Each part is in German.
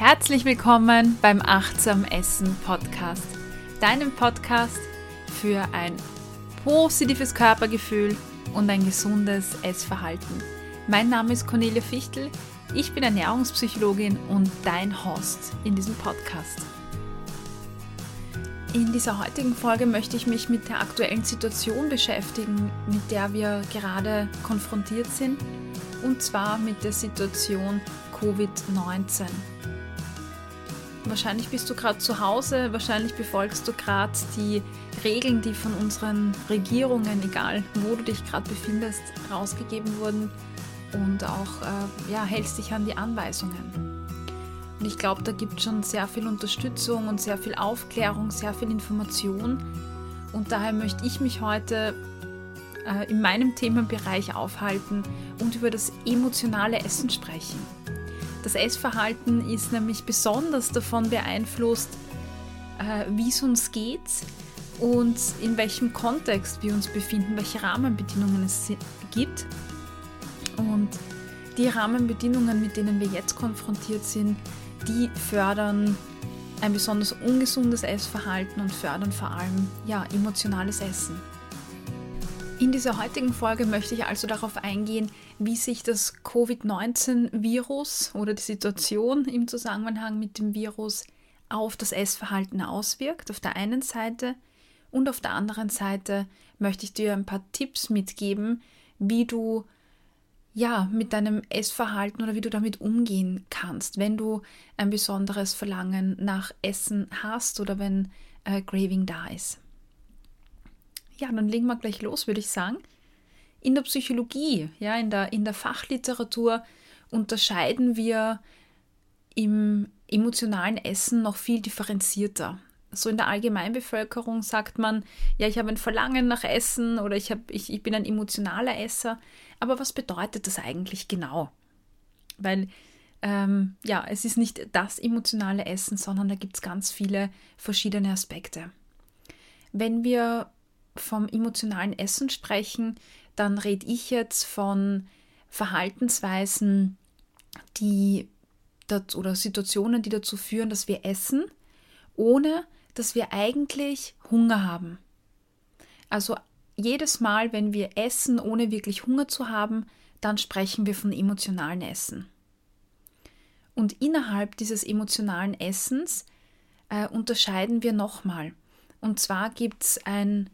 Herzlich willkommen beim Achtsam Essen Podcast, deinem Podcast für ein positives Körpergefühl und ein gesundes Essverhalten. Mein Name ist Cornelia Fichtel, ich bin Ernährungspsychologin und dein Host in diesem Podcast. In dieser heutigen Folge möchte ich mich mit der aktuellen Situation beschäftigen, mit der wir gerade konfrontiert sind, und zwar mit der Situation Covid-19. Wahrscheinlich bist du gerade zu Hause, wahrscheinlich befolgst du gerade die Regeln, die von unseren Regierungen, egal wo du dich gerade befindest, rausgegeben wurden und auch äh, ja, hältst dich an die Anweisungen. Und ich glaube, da gibt es schon sehr viel Unterstützung und sehr viel Aufklärung, sehr viel Information. Und daher möchte ich mich heute äh, in meinem Themenbereich aufhalten und über das emotionale Essen sprechen. Das Essverhalten ist nämlich besonders davon beeinflusst, äh, wie es uns geht und in welchem Kontext wir uns befinden, welche Rahmenbedingungen es gibt. Und die Rahmenbedingungen, mit denen wir jetzt konfrontiert sind, die fördern ein besonders ungesundes Essverhalten und fördern vor allem ja, emotionales Essen. In dieser heutigen Folge möchte ich also darauf eingehen, wie sich das Covid-19-Virus oder die Situation im Zusammenhang mit dem Virus auf das Essverhalten auswirkt, auf der einen Seite. Und auf der anderen Seite möchte ich dir ein paar Tipps mitgeben, wie du ja mit deinem Essverhalten oder wie du damit umgehen kannst, wenn du ein besonderes Verlangen nach Essen hast oder wenn äh, Graving da ist. Ja, dann legen wir gleich los, würde ich sagen. In der Psychologie, ja, in der, in der Fachliteratur unterscheiden wir im emotionalen Essen noch viel differenzierter. So in der Allgemeinbevölkerung sagt man, ja, ich habe ein Verlangen nach Essen oder ich, hab, ich, ich bin ein emotionaler Esser. Aber was bedeutet das eigentlich genau? Weil ähm, ja, es ist nicht das emotionale Essen, sondern da gibt es ganz viele verschiedene Aspekte. Wenn wir vom emotionalen Essen sprechen, dann rede ich jetzt von Verhaltensweisen, die oder Situationen, die dazu führen, dass wir essen, ohne dass wir eigentlich Hunger haben. Also jedes Mal, wenn wir essen, ohne wirklich Hunger zu haben, dann sprechen wir von emotionalen Essen. Und innerhalb dieses emotionalen Essens äh, unterscheiden wir nochmal. Und zwar gibt es ein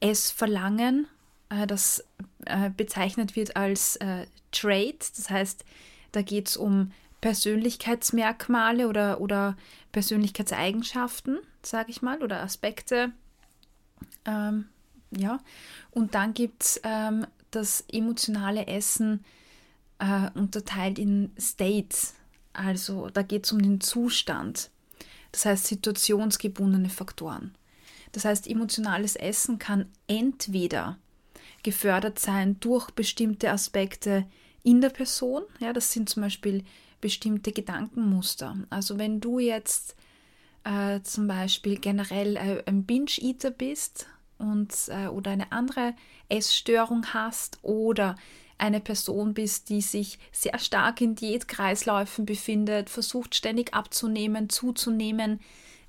Essverlangen, äh, das äh, bezeichnet wird als äh, Trait. Das heißt, da geht es um Persönlichkeitsmerkmale oder, oder Persönlichkeitseigenschaften, sage ich mal, oder Aspekte. Ähm, ja. Und dann gibt es ähm, das emotionale Essen äh, unterteilt in States. Also da geht es um den Zustand. Das heißt situationsgebundene Faktoren. Das heißt, emotionales Essen kann entweder gefördert sein durch bestimmte Aspekte in der Person. Ja, das sind zum Beispiel bestimmte Gedankenmuster. Also wenn du jetzt äh, zum Beispiel generell äh, ein Binge-Eater bist und, äh, oder eine andere Essstörung hast oder eine Person bist, die sich sehr stark in Diätkreisläufen befindet, versucht ständig abzunehmen, zuzunehmen,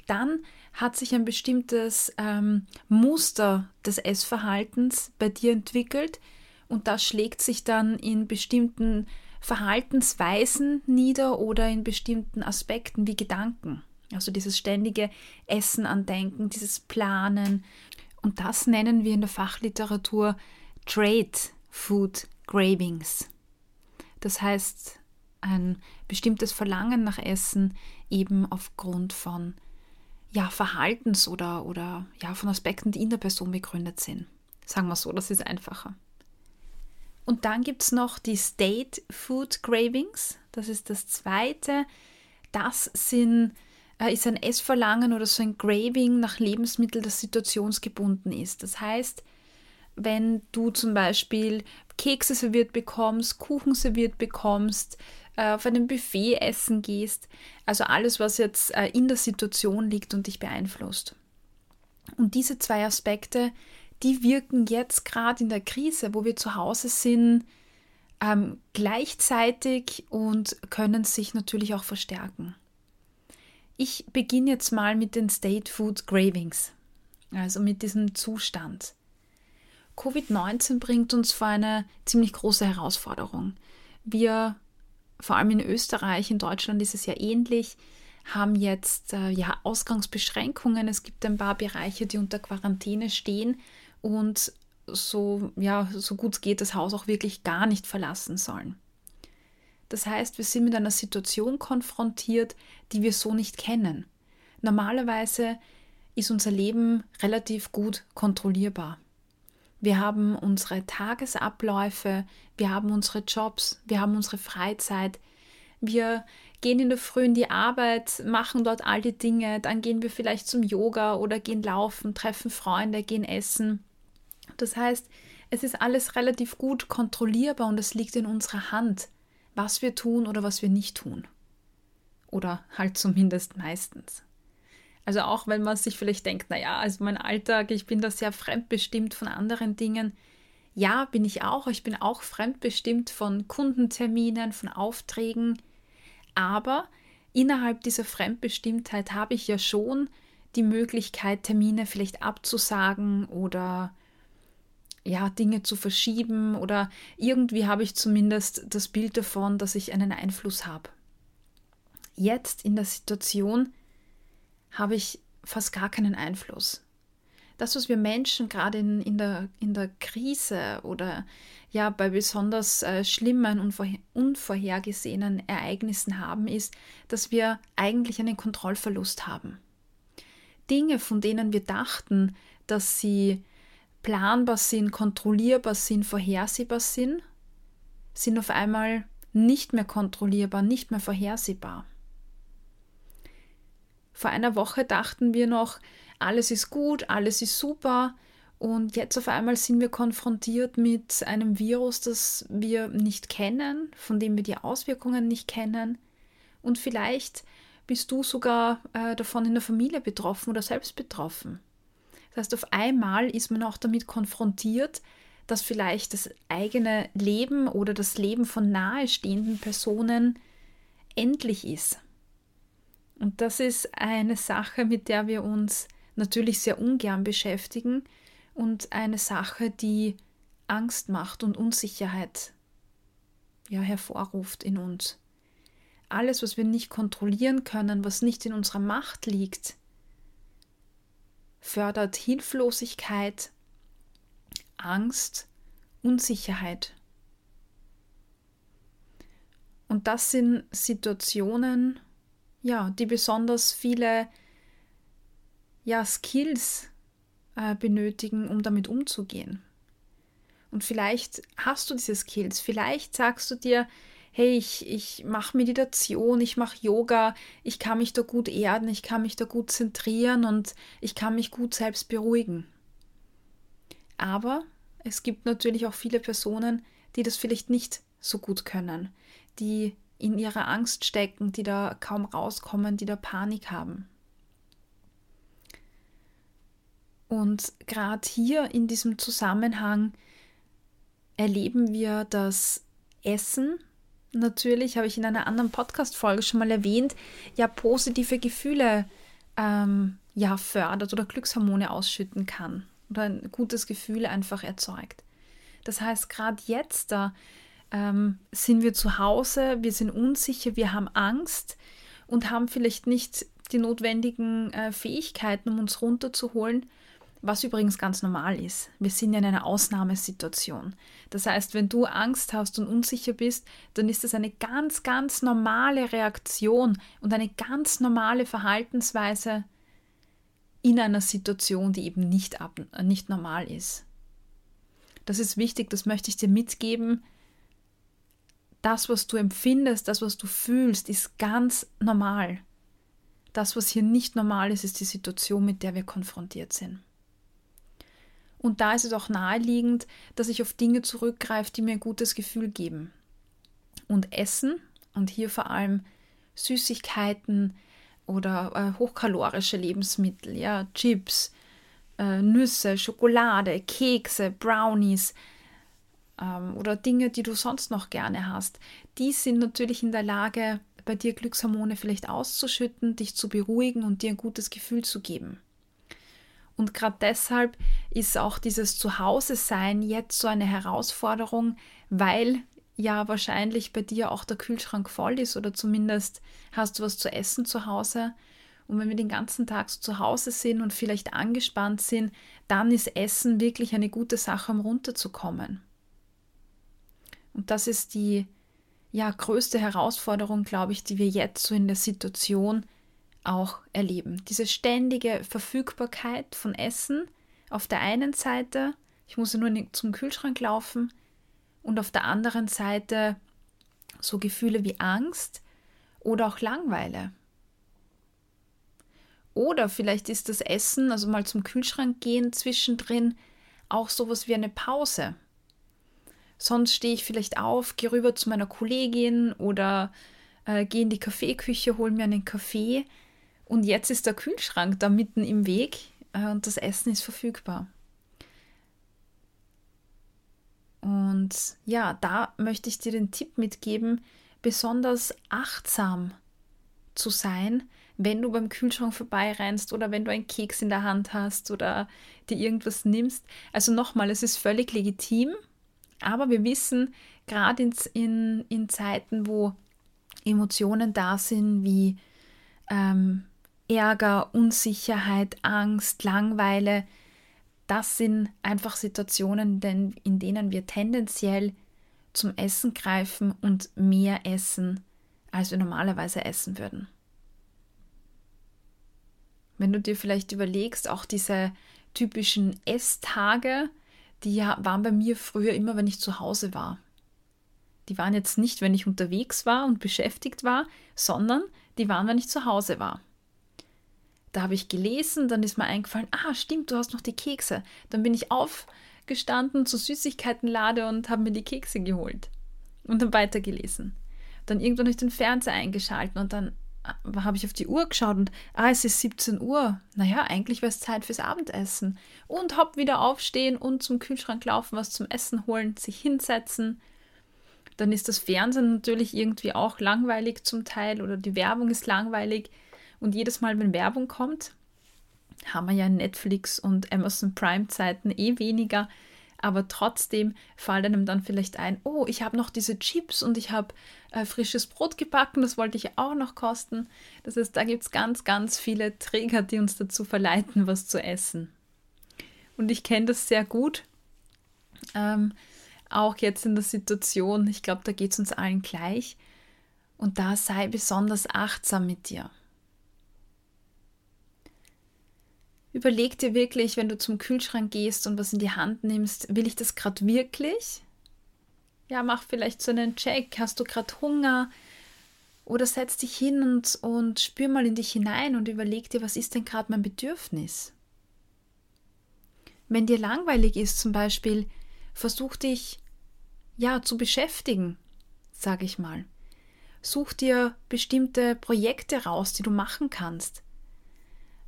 dann hat sich ein bestimmtes ähm, Muster des Essverhaltens bei dir entwickelt und das schlägt sich dann in bestimmten Verhaltensweisen nieder oder in bestimmten Aspekten wie Gedanken. Also dieses ständige Essen andenken, dieses Planen. Und das nennen wir in der Fachliteratur Trade Food Cravings. Das heißt, ein bestimmtes Verlangen nach Essen eben aufgrund von ja, Verhaltens- oder, oder ja, von Aspekten, die in der Person begründet sind. Sagen wir so, das ist einfacher. Und dann gibt es noch die State Food Cravings. Das ist das zweite. Das sind, äh, ist ein Essverlangen oder so ein Craving nach Lebensmitteln, das situationsgebunden ist. Das heißt, wenn du zum Beispiel Kekse serviert bekommst, Kuchen serviert bekommst, äh, auf einem Buffet essen gehst. Also alles, was jetzt äh, in der Situation liegt und dich beeinflusst. Und diese zwei Aspekte, die wirken jetzt gerade in der Krise, wo wir zu Hause sind, ähm, gleichzeitig und können sich natürlich auch verstärken. Ich beginne jetzt mal mit den State Food Cravings, also mit diesem Zustand. Covid-19 bringt uns vor eine ziemlich große Herausforderung. Wir, vor allem in Österreich, in Deutschland ist es ja ähnlich, haben jetzt äh, ja Ausgangsbeschränkungen. Es gibt ein paar Bereiche, die unter Quarantäne stehen und so, ja, so gut es geht, das Haus auch wirklich gar nicht verlassen sollen. Das heißt, wir sind mit einer Situation konfrontiert, die wir so nicht kennen. Normalerweise ist unser Leben relativ gut kontrollierbar. Wir haben unsere Tagesabläufe, wir haben unsere Jobs, wir haben unsere Freizeit. Wir gehen in der Früh in die Arbeit, machen dort all die Dinge, dann gehen wir vielleicht zum Yoga oder gehen laufen, treffen Freunde, gehen essen. Das heißt, es ist alles relativ gut kontrollierbar und es liegt in unserer Hand, was wir tun oder was wir nicht tun. Oder halt zumindest meistens. Also auch wenn man sich vielleicht denkt, naja, also mein Alltag, ich bin da sehr fremdbestimmt von anderen Dingen. Ja, bin ich auch. Ich bin auch fremdbestimmt von Kundenterminen, von Aufträgen. Aber innerhalb dieser Fremdbestimmtheit habe ich ja schon die Möglichkeit, Termine vielleicht abzusagen oder ja, Dinge zu verschieben oder irgendwie habe ich zumindest das Bild davon, dass ich einen Einfluss habe. Jetzt in der Situation habe ich fast gar keinen Einfluss. Das, was wir Menschen gerade in, in, der, in der Krise oder ja bei besonders äh, schlimmen und unvorhergesehenen Ereignissen haben, ist, dass wir eigentlich einen Kontrollverlust haben. Dinge, von denen wir dachten, dass sie planbar sind, kontrollierbar sind, vorhersehbar sind, sind auf einmal nicht mehr kontrollierbar, nicht mehr vorhersehbar. Vor einer Woche dachten wir noch, alles ist gut, alles ist super. Und jetzt auf einmal sind wir konfrontiert mit einem Virus, das wir nicht kennen, von dem wir die Auswirkungen nicht kennen. Und vielleicht bist du sogar äh, davon in der Familie betroffen oder selbst betroffen. Das heißt, auf einmal ist man auch damit konfrontiert, dass vielleicht das eigene Leben oder das Leben von nahestehenden Personen endlich ist. Und das ist eine Sache, mit der wir uns natürlich sehr ungern beschäftigen und eine Sache, die Angst macht und Unsicherheit ja, hervorruft in uns. Alles, was wir nicht kontrollieren können, was nicht in unserer Macht liegt, fördert Hilflosigkeit, Angst, Unsicherheit. Und das sind Situationen, ja, die besonders viele ja, Skills äh, benötigen, um damit umzugehen. Und vielleicht hast du diese Skills, vielleicht sagst du dir, hey, ich, ich mache Meditation, ich mache Yoga, ich kann mich da gut erden, ich kann mich da gut zentrieren und ich kann mich gut selbst beruhigen. Aber es gibt natürlich auch viele Personen, die das vielleicht nicht so gut können, die in ihrer Angst stecken, die da kaum rauskommen, die da Panik haben. Und gerade hier in diesem Zusammenhang erleben wir das Essen, natürlich, habe ich in einer anderen Podcast-Folge schon mal erwähnt, ja positive Gefühle ähm, ja, fördert oder Glückshormone ausschütten kann oder ein gutes Gefühl einfach erzeugt. Das heißt, gerade jetzt da ähm, sind wir zu Hause, wir sind unsicher, wir haben Angst und haben vielleicht nicht die notwendigen äh, Fähigkeiten, um uns runterzuholen, was übrigens ganz normal ist. Wir sind ja in einer Ausnahmesituation. Das heißt, wenn du Angst hast und unsicher bist, dann ist das eine ganz, ganz normale Reaktion und eine ganz normale Verhaltensweise in einer Situation, die eben nicht, ab, nicht normal ist. Das ist wichtig, das möchte ich dir mitgeben das, was du empfindest, das, was du fühlst, ist ganz normal. Das, was hier nicht normal ist, ist die Situation, mit der wir konfrontiert sind. Und da ist es auch naheliegend, dass ich auf Dinge zurückgreife, die mir ein gutes Gefühl geben. Und Essen, und hier vor allem Süßigkeiten oder äh, hochkalorische Lebensmittel, ja, Chips, äh, Nüsse, Schokolade, Kekse, Brownies, ähm, oder Dinge, die du sonst noch gerne hast, die sind natürlich in der Lage, bei dir Glückshormone vielleicht auszuschütten, dich zu beruhigen und dir ein gutes Gefühl zu geben. Und gerade deshalb ist auch dieses Zuhause-Sein jetzt so eine Herausforderung, weil ja wahrscheinlich bei dir auch der Kühlschrank voll ist oder zumindest hast du was zu essen zu Hause. Und wenn wir den ganzen Tag so zu Hause sind und vielleicht angespannt sind, dann ist Essen wirklich eine gute Sache, um runterzukommen. Und das ist die ja, größte Herausforderung, glaube ich, die wir jetzt so in der Situation auch erleben. Diese ständige Verfügbarkeit von Essen auf der einen Seite, ich muss nur zum Kühlschrank laufen, und auf der anderen Seite so Gefühle wie Angst oder auch Langweile. Oder vielleicht ist das Essen, also mal zum Kühlschrank gehen zwischendrin, auch sowas wie eine Pause. Sonst stehe ich vielleicht auf, gehe rüber zu meiner Kollegin oder äh, gehe in die Kaffeeküche, hole mir einen Kaffee. Und jetzt ist der Kühlschrank da mitten im Weg äh, und das Essen ist verfügbar. Und ja, da möchte ich dir den Tipp mitgeben, besonders achtsam zu sein, wenn du beim Kühlschrank vorbeirennst oder wenn du einen Keks in der Hand hast oder dir irgendwas nimmst. Also nochmal, es ist völlig legitim, aber wir wissen, gerade in, in, in Zeiten, wo Emotionen da sind wie ähm, Ärger, Unsicherheit, Angst, Langweile, das sind einfach Situationen, in denen wir tendenziell zum Essen greifen und mehr essen, als wir normalerweise essen würden. Wenn du dir vielleicht überlegst, auch diese typischen Esstage, die waren bei mir früher immer, wenn ich zu Hause war. Die waren jetzt nicht, wenn ich unterwegs war und beschäftigt war, sondern die waren, wenn ich zu Hause war. Da habe ich gelesen, dann ist mir eingefallen, ah, stimmt, du hast noch die Kekse. Dann bin ich aufgestanden zur Süßigkeitenlade und habe mir die Kekse geholt und dann weitergelesen. Dann irgendwann habe ich den Fernseher eingeschalten und dann habe ich auf die Uhr geschaut und ah, es ist 17 Uhr. Naja, eigentlich wäre es Zeit fürs Abendessen. Und hopp, wieder aufstehen und zum Kühlschrank laufen, was zum Essen holen, sich hinsetzen. Dann ist das Fernsehen natürlich irgendwie auch langweilig zum Teil oder die Werbung ist langweilig. Und jedes Mal, wenn Werbung kommt, haben wir ja Netflix und Amazon Prime Zeiten eh weniger aber trotzdem fällt einem dann vielleicht ein, oh, ich habe noch diese Chips und ich habe äh, frisches Brot gebacken, das wollte ich auch noch kosten. Das heißt, da gibt es ganz, ganz viele Träger, die uns dazu verleiten, was zu essen. Und ich kenne das sehr gut. Ähm, auch jetzt in der Situation, ich glaube, da geht es uns allen gleich. Und da sei besonders achtsam mit dir. Überleg dir wirklich, wenn du zum Kühlschrank gehst und was in die Hand nimmst, will ich das gerade wirklich? Ja, mach vielleicht so einen Check. Hast du gerade Hunger? Oder setz dich hin und, und spür mal in dich hinein und überleg dir, was ist denn gerade mein Bedürfnis? Wenn dir langweilig ist zum Beispiel, versuch dich ja zu beschäftigen, sage ich mal. Such dir bestimmte Projekte raus, die du machen kannst.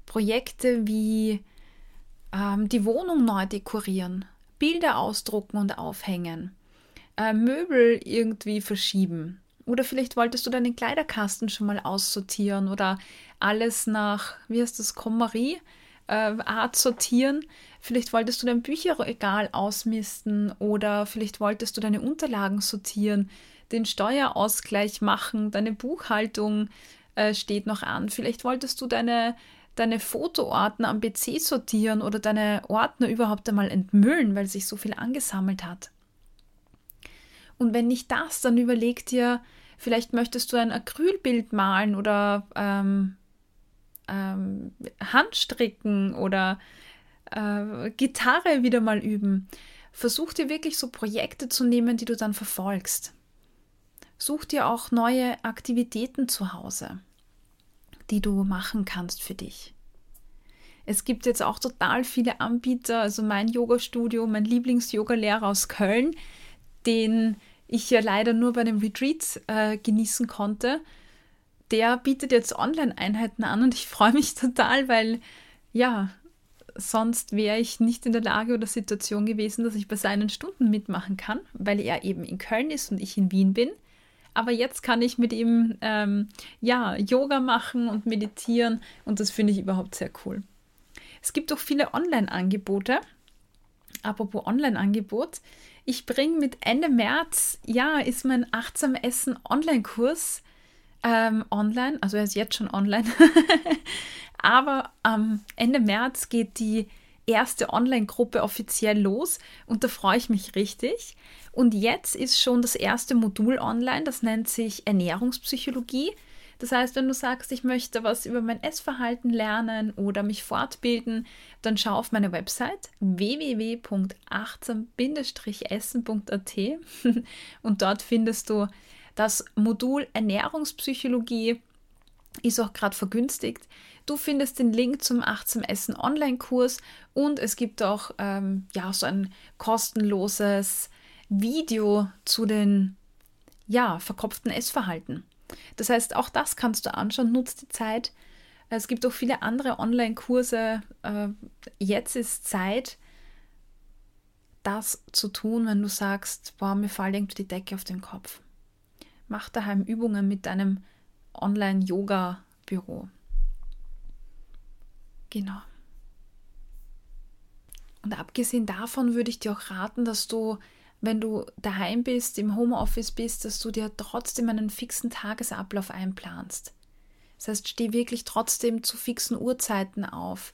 Projekte wie ähm, die Wohnung neu dekorieren, Bilder ausdrucken und aufhängen, äh, Möbel irgendwie verschieben. Oder vielleicht wolltest du deinen Kleiderkasten schon mal aussortieren oder alles nach, wie heißt das, Kommarie, äh, Art sortieren. Vielleicht wolltest du dein Bücherregal ausmisten oder vielleicht wolltest du deine Unterlagen sortieren, den Steuerausgleich machen, deine Buchhaltung äh, steht noch an. Vielleicht wolltest du deine deine Fotoordner am PC sortieren oder deine Ordner überhaupt einmal entmüllen, weil sich so viel angesammelt hat. Und wenn nicht das, dann überleg dir, vielleicht möchtest du ein Acrylbild malen oder ähm, ähm, Handstricken oder äh, Gitarre wieder mal üben. Versuch dir wirklich so Projekte zu nehmen, die du dann verfolgst. Such dir auch neue Aktivitäten zu Hause die du machen kannst für dich. Es gibt jetzt auch total viele Anbieter, also mein Yoga-Studio, mein Lieblings-Yoga-Lehrer aus Köln, den ich ja leider nur bei den Retreats äh, genießen konnte, der bietet jetzt Online-Einheiten an und ich freue mich total, weil ja, sonst wäre ich nicht in der Lage oder Situation gewesen, dass ich bei seinen Stunden mitmachen kann, weil er eben in Köln ist und ich in Wien bin. Aber jetzt kann ich mit ihm ähm, ja Yoga machen und meditieren und das finde ich überhaupt sehr cool. Es gibt auch viele Online-Angebote. Apropos Online-Angebot, ich bringe mit Ende März, ja, ist mein achtsam Essen Online-Kurs ähm, online, also er ist jetzt schon online, aber am Ende März geht die erste Online-Gruppe offiziell los und da freue ich mich richtig. Und jetzt ist schon das erste Modul online, das nennt sich Ernährungspsychologie. Das heißt, wenn du sagst, ich möchte was über mein Essverhalten lernen oder mich fortbilden, dann schau auf meine Website www.achtsam-essen.at und dort findest du das Modul Ernährungspsychologie ist auch gerade vergünstigt. Du findest den Link zum Achtsam Essen Online-Kurs und es gibt auch ähm, ja, so ein kostenloses Video zu den ja, verkopften Essverhalten. Das heißt, auch das kannst du anschauen, nutzt die Zeit. Es gibt auch viele andere Online-Kurse. Äh, jetzt ist Zeit, das zu tun, wenn du sagst, boah, mir fällt irgendwie die Decke auf den Kopf. Mach daheim Übungen mit deinem Online-Yoga-Büro. Genau. Und abgesehen davon würde ich dir auch raten, dass du wenn du daheim bist, im Homeoffice bist, dass du dir trotzdem einen fixen Tagesablauf einplanst. Das heißt, steh wirklich trotzdem zu fixen Uhrzeiten auf.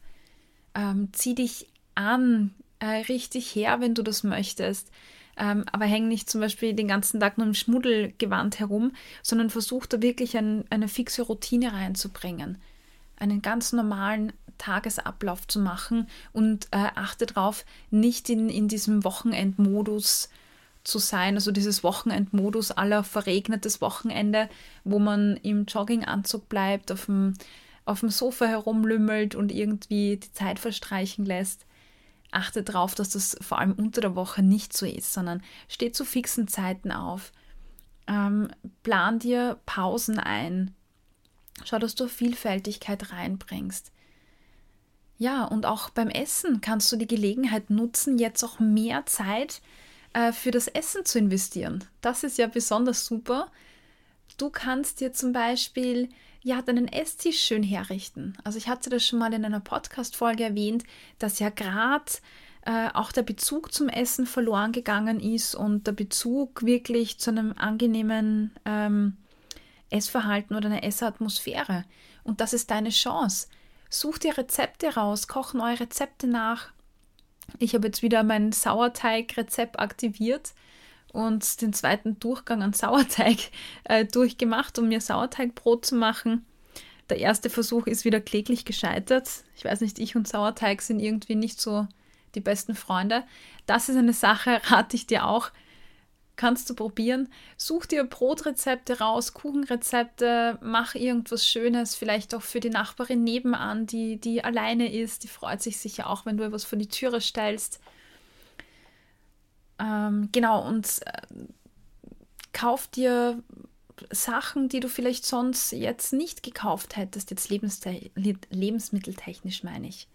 Ähm, zieh dich an, äh, richtig her, wenn du das möchtest. Ähm, aber häng nicht zum Beispiel den ganzen Tag nur im Schmuddelgewand herum, sondern versuch da wirklich ein, eine fixe Routine reinzubringen. Einen ganz normalen Tagesablauf zu machen und äh, achte darauf, nicht in, in diesem Wochenendmodus zu sein, also dieses Wochenendmodus aller verregnetes Wochenende, wo man im Jogginganzug bleibt, auf dem, auf dem Sofa herumlümmelt und irgendwie die Zeit verstreichen lässt. Achte darauf, dass das vor allem unter der Woche nicht so ist, sondern steh zu fixen Zeiten auf. Ähm, plan dir Pausen ein. Schau, dass du Vielfältigkeit reinbringst. Ja, und auch beim Essen kannst du die Gelegenheit nutzen, jetzt auch mehr Zeit äh, für das Essen zu investieren. Das ist ja besonders super. Du kannst dir zum Beispiel ja deinen Esstisch schön herrichten. Also ich hatte das schon mal in einer Podcast-Folge erwähnt, dass ja gerade äh, auch der Bezug zum Essen verloren gegangen ist und der Bezug wirklich zu einem angenehmen ähm, Essverhalten oder einer Essatmosphäre. Und das ist deine Chance. Such dir Rezepte raus, koch neue Rezepte nach. Ich habe jetzt wieder mein Sauerteig-Rezept aktiviert und den zweiten Durchgang an Sauerteig äh, durchgemacht, um mir Sauerteigbrot zu machen. Der erste Versuch ist wieder kläglich gescheitert. Ich weiß nicht, ich und Sauerteig sind irgendwie nicht so die besten Freunde. Das ist eine Sache, rate ich dir auch kannst du probieren. Such dir Brotrezepte raus, Kuchenrezepte, mach irgendwas Schönes, vielleicht auch für die Nachbarin nebenan, die, die alleine ist. Die freut sich sicher auch, wenn du etwas vor die Türe stellst. Ähm, genau, und äh, kauf dir Sachen, die du vielleicht sonst jetzt nicht gekauft hättest, jetzt lebensmitteltechnisch meine ich.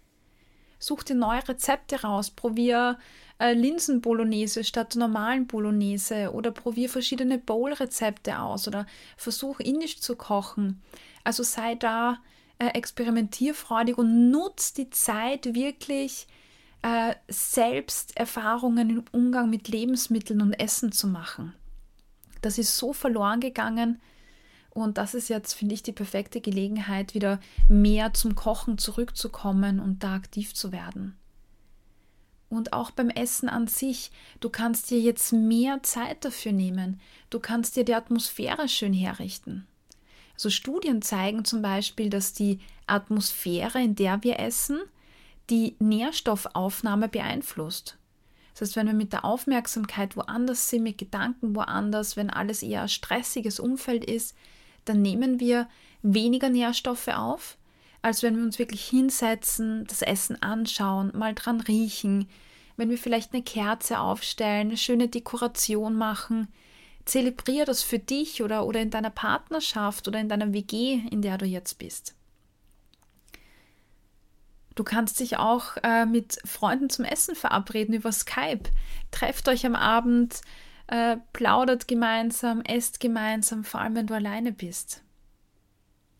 Such dir neue Rezepte raus, probier äh, Linsen-Bolognese statt normalen Bolognese oder probier verschiedene Bowl-Rezepte aus oder versuch indisch zu kochen. Also sei da äh, experimentierfreudig und nutz die Zeit wirklich äh, selbst Erfahrungen im Umgang mit Lebensmitteln und Essen zu machen. Das ist so verloren gegangen und das ist jetzt, finde ich, die perfekte Gelegenheit, wieder mehr zum Kochen zurückzukommen und da aktiv zu werden. Und auch beim Essen an sich, du kannst dir jetzt mehr Zeit dafür nehmen. Du kannst dir die Atmosphäre schön herrichten. Also Studien zeigen zum Beispiel, dass die Atmosphäre, in der wir essen, die Nährstoffaufnahme beeinflusst. Das heißt, wenn wir mit der Aufmerksamkeit woanders sind, mit Gedanken woanders, wenn alles eher ein stressiges Umfeld ist, dann nehmen wir weniger Nährstoffe auf, als wenn wir uns wirklich hinsetzen, das Essen anschauen, mal dran riechen, wenn wir vielleicht eine Kerze aufstellen, eine schöne Dekoration machen. Zelebrier das für dich oder, oder in deiner Partnerschaft oder in deiner WG, in der du jetzt bist. Du kannst dich auch äh, mit Freunden zum Essen verabreden über Skype. Trefft euch am Abend, äh, plaudert gemeinsam, esst gemeinsam, vor allem wenn du alleine bist.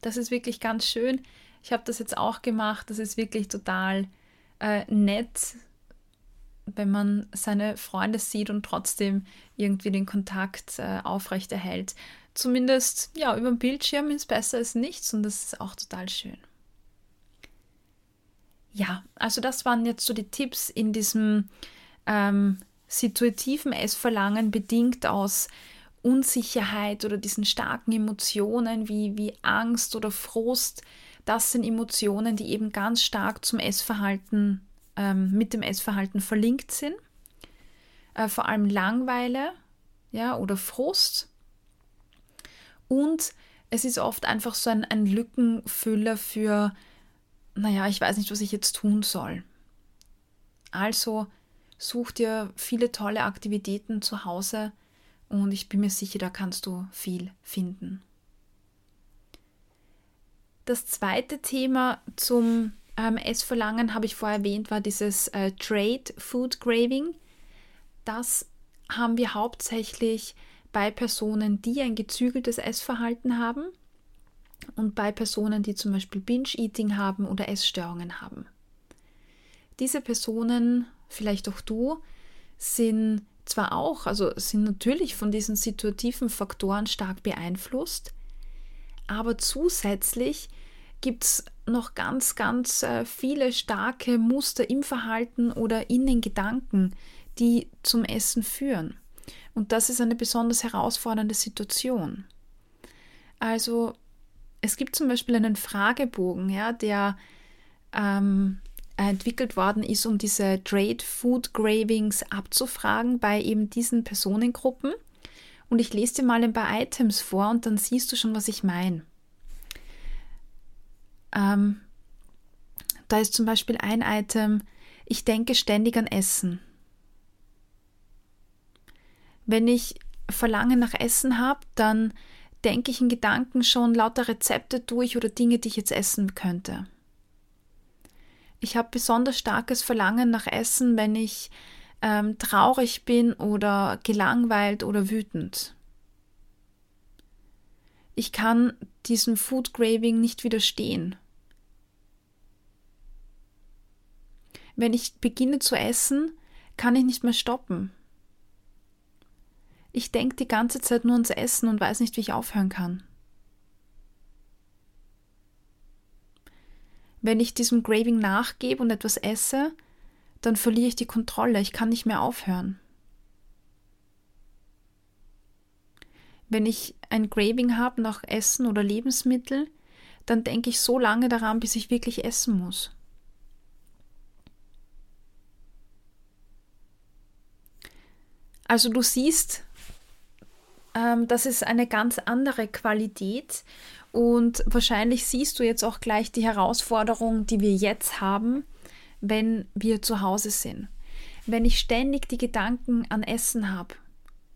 Das ist wirklich ganz schön. Ich habe das jetzt auch gemacht. Das ist wirklich total äh, nett, wenn man seine Freunde sieht und trotzdem irgendwie den Kontakt äh, aufrechterhält. Zumindest ja, über den Bildschirm ist besser als nichts und das ist auch total schön. Ja, also das waren jetzt so die Tipps in diesem ähm, situativen Essverlangen bedingt aus Unsicherheit oder diesen starken Emotionen wie, wie Angst oder Frust. Das sind Emotionen, die eben ganz stark zum Essverhalten, ähm, mit dem Essverhalten verlinkt sind. Äh, vor allem Langweile ja, oder Frust. Und es ist oft einfach so ein, ein Lückenfüller für naja, ich weiß nicht, was ich jetzt tun soll. Also such dir viele tolle Aktivitäten zu Hause und ich bin mir sicher, da kannst du viel finden. Das zweite Thema zum ähm, Essverlangen, habe ich vorher erwähnt, war dieses äh, Trade Food Craving. Das haben wir hauptsächlich bei Personen, die ein gezügeltes Essverhalten haben und bei Personen, die zum Beispiel Binge-Eating haben oder Essstörungen haben. Diese Personen, vielleicht auch du, sind zwar auch, also sind natürlich von diesen situativen Faktoren stark beeinflusst, aber zusätzlich gibt es noch ganz, ganz äh, viele starke Muster im Verhalten oder in den Gedanken, die zum Essen führen. Und das ist eine besonders herausfordernde Situation. Also es gibt zum Beispiel einen Fragebogen, ja, der ähm, entwickelt worden ist, um diese Trade Food Gravings abzufragen bei eben diesen Personengruppen. Und ich lese dir mal ein paar Items vor und dann siehst du schon, was ich meine. Ähm, da ist zum Beispiel ein Item, ich denke ständig an Essen. Wenn ich Verlangen nach Essen habe, dann denke ich in Gedanken schon lauter Rezepte durch oder Dinge, die ich jetzt essen könnte. Ich habe besonders starkes Verlangen nach Essen, wenn ich ähm, traurig bin oder gelangweilt oder wütend. Ich kann diesem Food Craving nicht widerstehen. Wenn ich beginne zu essen, kann ich nicht mehr stoppen. Ich denke die ganze Zeit nur ans Essen und weiß nicht, wie ich aufhören kann. Wenn ich diesem Graving nachgebe und etwas esse, dann verliere ich die Kontrolle, ich kann nicht mehr aufhören. Wenn ich ein Graving habe nach Essen oder Lebensmittel, dann denke ich so lange daran, bis ich wirklich essen muss. Also du siehst, ähm, das ist eine ganz andere Qualität. Und wahrscheinlich siehst du jetzt auch gleich die Herausforderung, die wir jetzt haben, wenn wir zu Hause sind. Wenn ich ständig die Gedanken an Essen habe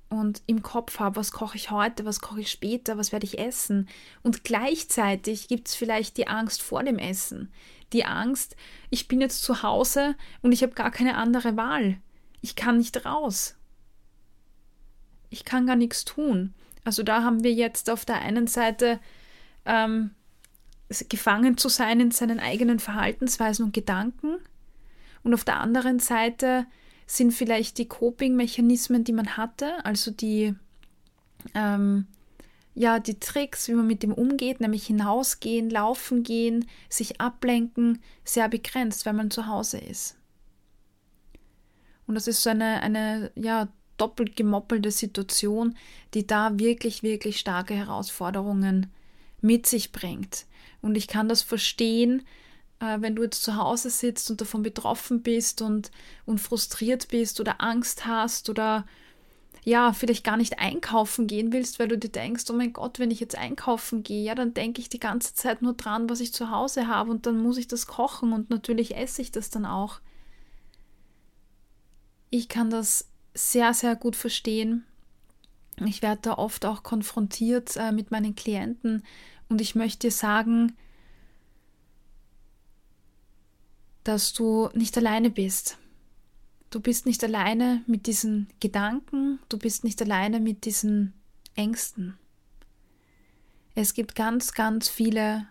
und im Kopf habe, was koche ich heute, was koche ich später, was werde ich essen. Und gleichzeitig gibt es vielleicht die Angst vor dem Essen. Die Angst, ich bin jetzt zu Hause und ich habe gar keine andere Wahl. Ich kann nicht raus ich kann gar nichts tun. Also da haben wir jetzt auf der einen Seite ähm, gefangen zu sein in seinen eigenen Verhaltensweisen und Gedanken und auf der anderen Seite sind vielleicht die Coping-Mechanismen, die man hatte, also die, ähm, ja, die Tricks, wie man mit dem umgeht, nämlich hinausgehen, laufen gehen, sich ablenken, sehr begrenzt, weil man zu Hause ist. Und das ist so eine, eine ja, doppelt gemoppelte Situation, die da wirklich, wirklich starke Herausforderungen mit sich bringt. Und ich kann das verstehen, äh, wenn du jetzt zu Hause sitzt und davon betroffen bist und, und frustriert bist oder Angst hast oder ja, vielleicht gar nicht einkaufen gehen willst, weil du dir denkst, oh mein Gott, wenn ich jetzt einkaufen gehe, ja, dann denke ich die ganze Zeit nur dran, was ich zu Hause habe und dann muss ich das kochen und natürlich esse ich das dann auch. Ich kann das sehr, sehr gut verstehen. Ich werde da oft auch konfrontiert äh, mit meinen Klienten und ich möchte sagen, dass du nicht alleine bist. Du bist nicht alleine mit diesen Gedanken, du bist nicht alleine mit diesen Ängsten. Es gibt ganz, ganz viele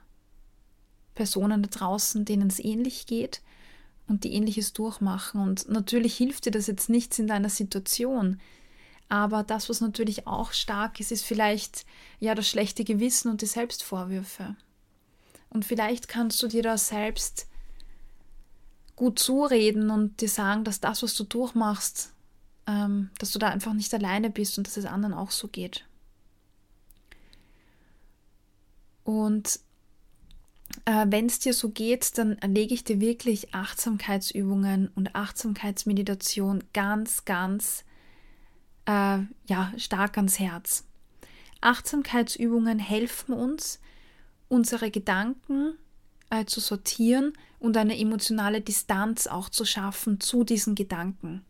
Personen da draußen, denen es ähnlich geht und die ähnliches durchmachen. Und natürlich hilft dir das jetzt nichts in deiner Situation. Aber das, was natürlich auch stark ist, ist vielleicht ja das schlechte Gewissen und die Selbstvorwürfe. Und vielleicht kannst du dir da selbst gut zureden und dir sagen, dass das, was du durchmachst, ähm, dass du da einfach nicht alleine bist und dass es anderen auch so geht. Und äh, wenn es dir so geht, dann lege ich dir wirklich Achtsamkeitsübungen und Achtsamkeitsmeditation ganz, ganz äh, ja, stark ans Herz. Achtsamkeitsübungen helfen uns, unsere Gedanken äh, zu sortieren und eine emotionale Distanz auch zu schaffen zu diesen Gedanken.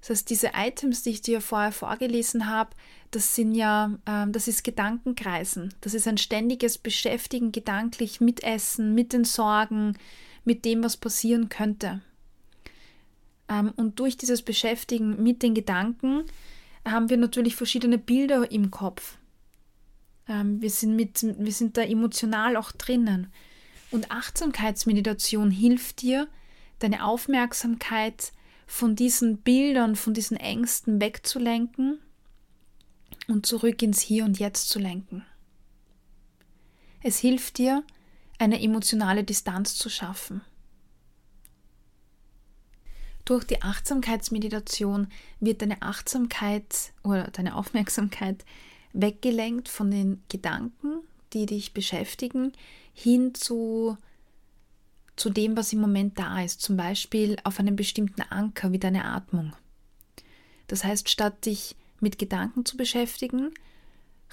Das heißt, diese Items, die ich dir vorher vorgelesen habe, das sind ja, äh, das ist Gedankenkreisen. Das ist ein ständiges Beschäftigen gedanklich mit Essen, mit den Sorgen, mit dem, was passieren könnte. Ähm, und durch dieses Beschäftigen mit den Gedanken haben wir natürlich verschiedene Bilder im Kopf. Ähm, wir, sind mit, wir sind da emotional auch drinnen. Und Achtsamkeitsmeditation hilft dir, deine Aufmerksamkeit von diesen Bildern, von diesen Ängsten wegzulenken und zurück ins Hier und Jetzt zu lenken. Es hilft dir, eine emotionale Distanz zu schaffen. Durch die Achtsamkeitsmeditation wird deine Achtsamkeit oder deine Aufmerksamkeit weggelenkt von den Gedanken, die dich beschäftigen, hin zu, zu dem, was im Moment da ist, zum Beispiel auf einen bestimmten Anker wie deine Atmung. Das heißt, statt dich mit Gedanken zu beschäftigen,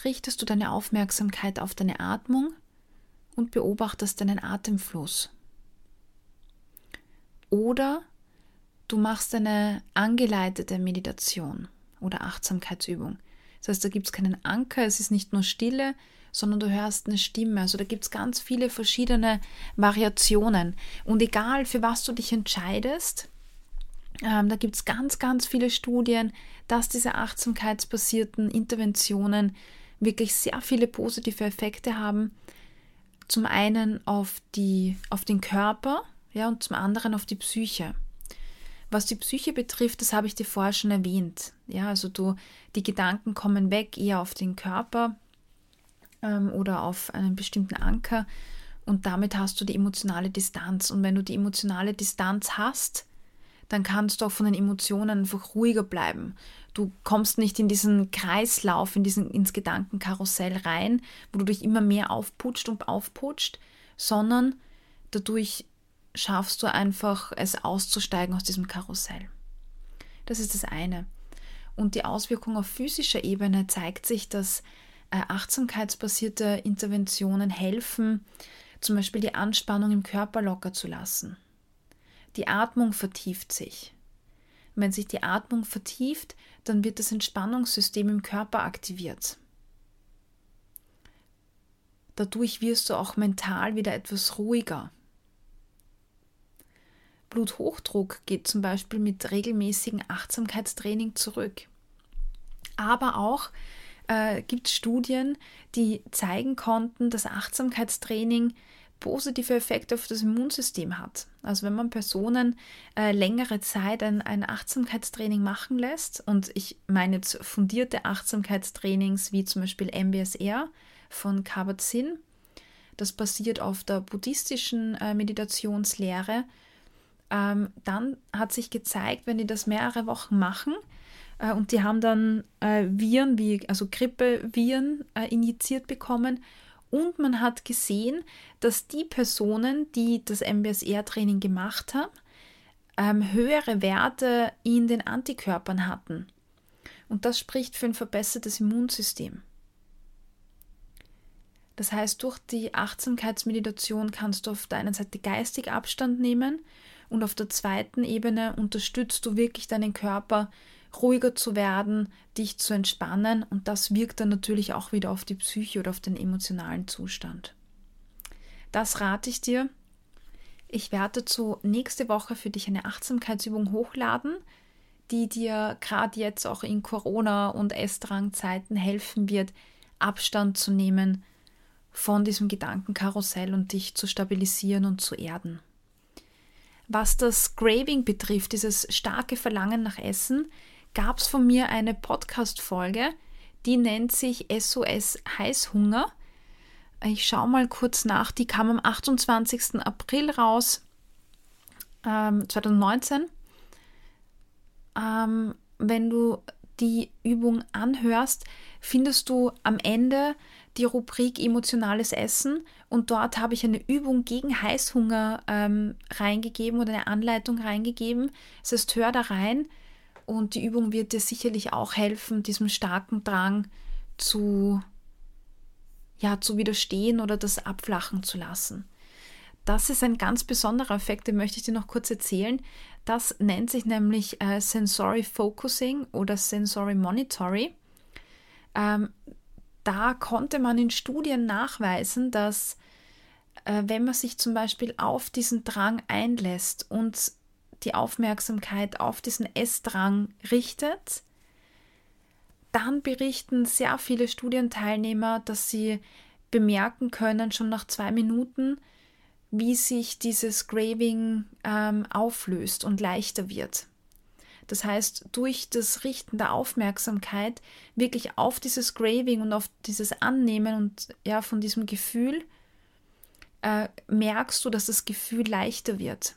richtest du deine Aufmerksamkeit auf deine Atmung und beobachtest deinen Atemfluss. Oder du machst eine angeleitete Meditation oder Achtsamkeitsübung. Das heißt, da gibt es keinen Anker, es ist nicht nur Stille, sondern du hörst eine Stimme. Also da gibt es ganz viele verschiedene Variationen. Und egal, für was du dich entscheidest, ähm, da gibt es ganz, ganz viele Studien, dass diese achtsamkeitsbasierten Interventionen wirklich sehr viele positive Effekte haben. Zum einen auf, die, auf den Körper ja, und zum anderen auf die Psyche. Was die Psyche betrifft, das habe ich dir vorher schon erwähnt. Ja, also du, die Gedanken kommen weg eher auf den Körper, ähm, oder auf einen bestimmten Anker und damit hast du die emotionale Distanz. Und wenn du die emotionale Distanz hast, dann kannst du auch von den Emotionen einfach ruhiger bleiben. Du kommst nicht in diesen Kreislauf, in diesen, ins Gedankenkarussell rein, wo du dich immer mehr aufputscht und aufputscht, sondern dadurch schaffst du einfach es auszusteigen aus diesem Karussell. Das ist das eine. Und die Auswirkung auf physischer Ebene zeigt sich, dass äh, achtsamkeitsbasierte Interventionen helfen, zum Beispiel die Anspannung im Körper locker zu lassen. Die Atmung vertieft sich. wenn sich die Atmung vertieft, dann wird das Entspannungssystem im Körper aktiviert. Dadurch wirst du auch mental wieder etwas ruhiger. Bluthochdruck geht zum Beispiel mit regelmäßigem Achtsamkeitstraining zurück. Aber auch äh, gibt es Studien, die zeigen konnten, dass Achtsamkeitstraining positive Effekte auf das Immunsystem hat. Also wenn man Personen äh, längere Zeit ein, ein Achtsamkeitstraining machen lässt, und ich meine jetzt fundierte Achtsamkeitstrainings wie zum Beispiel MBSR von Kabat-Zinn, das basiert auf der buddhistischen äh, Meditationslehre, ähm, dann hat sich gezeigt, wenn die das mehrere Wochen machen, äh, und die haben dann äh, Viren, wie, also Grippeviren, äh, injiziert bekommen. Und man hat gesehen, dass die Personen, die das MBSR-Training gemacht haben, ähm, höhere Werte in den Antikörpern hatten. Und das spricht für ein verbessertes Immunsystem. Das heißt, durch die Achtsamkeitsmeditation kannst du auf der einen Seite geistig Abstand nehmen und auf der zweiten Ebene unterstützt du wirklich deinen Körper ruhiger zu werden, dich zu entspannen und das wirkt dann natürlich auch wieder auf die Psyche oder auf den emotionalen Zustand. Das rate ich dir. Ich werde dazu nächste Woche für dich eine Achtsamkeitsübung hochladen, die dir gerade jetzt auch in Corona- und Essdrangzeiten helfen wird, Abstand zu nehmen von diesem Gedankenkarussell und dich zu stabilisieren und zu erden. Was das Graving betrifft, dieses starke Verlangen nach Essen, gab es von mir eine Podcast-Folge, die nennt sich SOS Heißhunger. Ich schaue mal kurz nach, die kam am 28. April raus, ähm, 2019. Ähm, wenn du die Übung anhörst, findest du am Ende die Rubrik Emotionales Essen und dort habe ich eine Übung gegen Heißhunger ähm, reingegeben oder eine Anleitung reingegeben. Das heißt, hör da rein und die Übung wird dir sicherlich auch helfen, diesem starken Drang zu, ja, zu widerstehen oder das abflachen zu lassen. Das ist ein ganz besonderer Effekt, den möchte ich dir noch kurz erzählen. Das nennt sich nämlich äh, Sensory Focusing oder Sensory Monitoring. Ähm, da konnte man in Studien nachweisen, dass äh, wenn man sich zum Beispiel auf diesen Drang einlässt und die Aufmerksamkeit auf diesen Essdrang richtet, dann berichten sehr viele Studienteilnehmer, dass sie bemerken können, schon nach zwei Minuten, wie sich dieses Graving ähm, auflöst und leichter wird. Das heißt, durch das Richten der Aufmerksamkeit wirklich auf dieses Graving und auf dieses Annehmen und ja, von diesem Gefühl, äh, merkst du, dass das Gefühl leichter wird.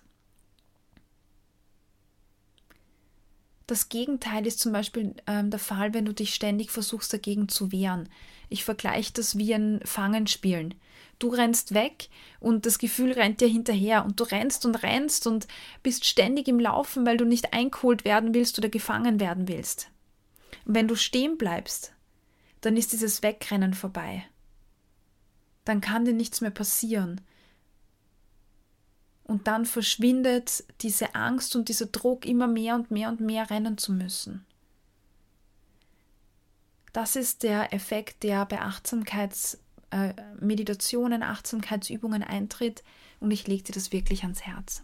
Das Gegenteil ist zum Beispiel ähm, der Fall, wenn du dich ständig versuchst dagegen zu wehren. Ich vergleiche das wie ein Fangenspielen. Du rennst weg und das Gefühl rennt dir hinterher und du rennst und rennst und bist ständig im Laufen, weil du nicht eingeholt werden willst oder gefangen werden willst. Und wenn du stehen bleibst, dann ist dieses Wegrennen vorbei. Dann kann dir nichts mehr passieren. Und dann verschwindet diese Angst und dieser Druck, immer mehr und mehr und mehr rennen zu müssen. Das ist der Effekt, der bei Achtsamkeitsmeditationen, äh, Achtsamkeitsübungen eintritt und ich lege dir das wirklich ans Herz.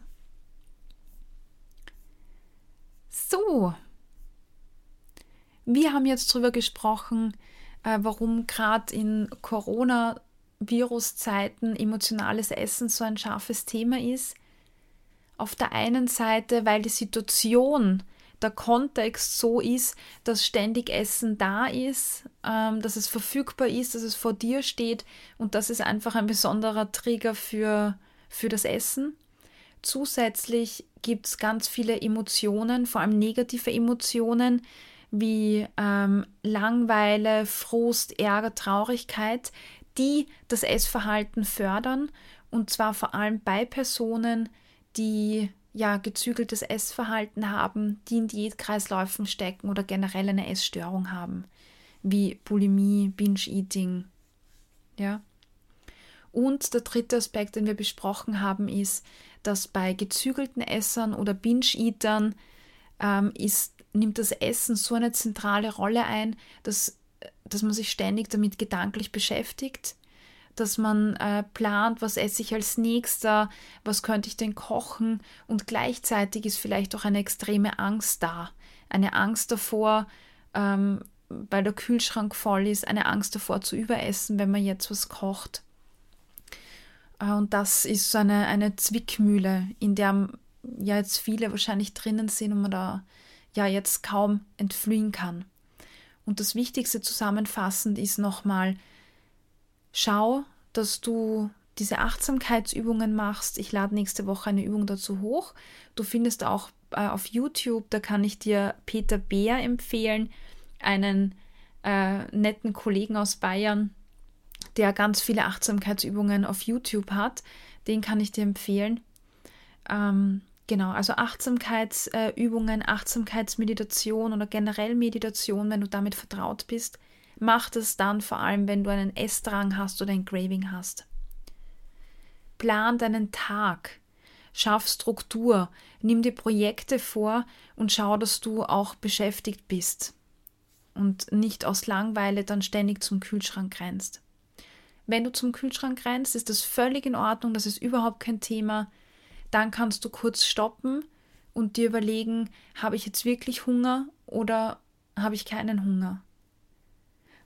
So, wir haben jetzt darüber gesprochen, äh, warum gerade in Corona Viruszeiten emotionales Essen so ein scharfes Thema ist. Auf der einen Seite, weil die Situation, der Kontext so ist, dass ständig Essen da ist, ähm, dass es verfügbar ist, dass es vor dir steht und das ist einfach ein besonderer Trigger für, für das Essen. Zusätzlich gibt es ganz viele Emotionen, vor allem negative Emotionen, wie ähm, Langweile, Frust, Ärger, Traurigkeit, die das Essverhalten fördern und zwar vor allem bei Personen, die ja gezügeltes Essverhalten haben, die in Diätkreisläufen stecken oder generell eine Essstörung haben, wie Bulimie, Binge-Eating. Ja. Und der dritte Aspekt, den wir besprochen haben, ist, dass bei gezügelten Essern oder Binge-Eatern ähm, nimmt das Essen so eine zentrale Rolle ein, dass dass man sich ständig damit gedanklich beschäftigt, dass man äh, plant, was esse ich als nächster, was könnte ich denn kochen und gleichzeitig ist vielleicht auch eine extreme Angst da. Eine Angst davor, ähm, weil der Kühlschrank voll ist, eine Angst davor zu überessen, wenn man jetzt was kocht. Äh, und das ist so eine, eine Zwickmühle, in der ja jetzt viele wahrscheinlich drinnen sind und man da ja jetzt kaum entfliehen kann. Und das Wichtigste zusammenfassend ist nochmal, schau, dass du diese Achtsamkeitsübungen machst. Ich lade nächste Woche eine Übung dazu hoch. Du findest auch äh, auf YouTube, da kann ich dir Peter Beer empfehlen, einen äh, netten Kollegen aus Bayern, der ganz viele Achtsamkeitsübungen auf YouTube hat. Den kann ich dir empfehlen. Ähm, Genau, also Achtsamkeitsübungen, Achtsamkeitsmeditation oder generell Meditation, wenn du damit vertraut bist, mach das dann vor allem, wenn du einen Essdrang hast oder ein Graving hast. Plan deinen Tag, schaff Struktur, nimm dir Projekte vor und schau, dass du auch beschäftigt bist und nicht aus Langweile dann ständig zum Kühlschrank rennst. Wenn du zum Kühlschrank rennst, ist das völlig in Ordnung, das ist überhaupt kein Thema dann kannst du kurz stoppen und dir überlegen, habe ich jetzt wirklich Hunger oder habe ich keinen Hunger?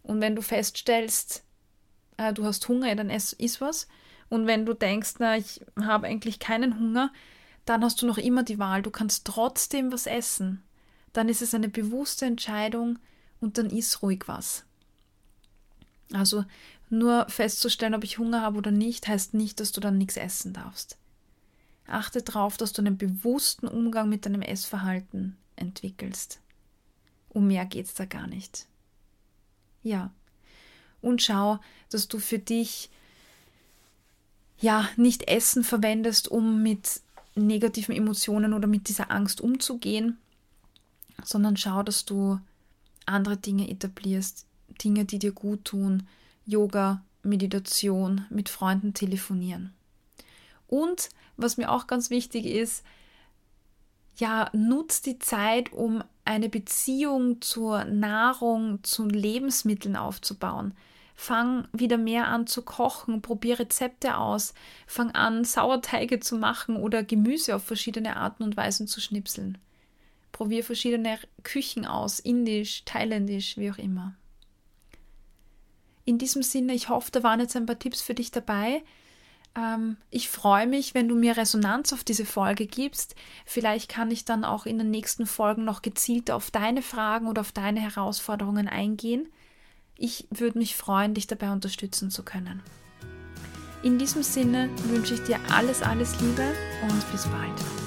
Und wenn du feststellst, äh, du hast Hunger, dann ess, iss was. Und wenn du denkst, na, ich habe eigentlich keinen Hunger, dann hast du noch immer die Wahl. Du kannst trotzdem was essen. Dann ist es eine bewusste Entscheidung und dann iss ruhig was. Also nur festzustellen, ob ich Hunger habe oder nicht, heißt nicht, dass du dann nichts essen darfst. Achte darauf, dass du einen bewussten Umgang mit deinem Essverhalten entwickelst. Um mehr geht es da gar nicht. Ja. Und schau, dass du für dich ja nicht Essen verwendest, um mit negativen Emotionen oder mit dieser Angst umzugehen, sondern schau, dass du andere Dinge etablierst, Dinge, die dir gut tun, Yoga, Meditation, mit Freunden telefonieren. Und was mir auch ganz wichtig ist, ja, nutz die Zeit, um eine Beziehung zur Nahrung, zu Lebensmitteln aufzubauen. Fang wieder mehr an zu kochen, probier Rezepte aus, fang an, Sauerteige zu machen oder Gemüse auf verschiedene Arten und Weisen zu schnipseln. Probier verschiedene Küchen aus, indisch, thailändisch, wie auch immer. In diesem Sinne, ich hoffe, da waren jetzt ein paar Tipps für dich dabei. Ähm, ich freue mich, wenn du mir Resonanz auf diese Folge gibst. Vielleicht kann ich dann auch in den nächsten Folgen noch gezielt auf deine Fragen oder auf deine Herausforderungen eingehen. Ich würde mich freuen, dich dabei unterstützen zu können. In diesem Sinne wünsche ich dir alles, alles Liebe und bis bald.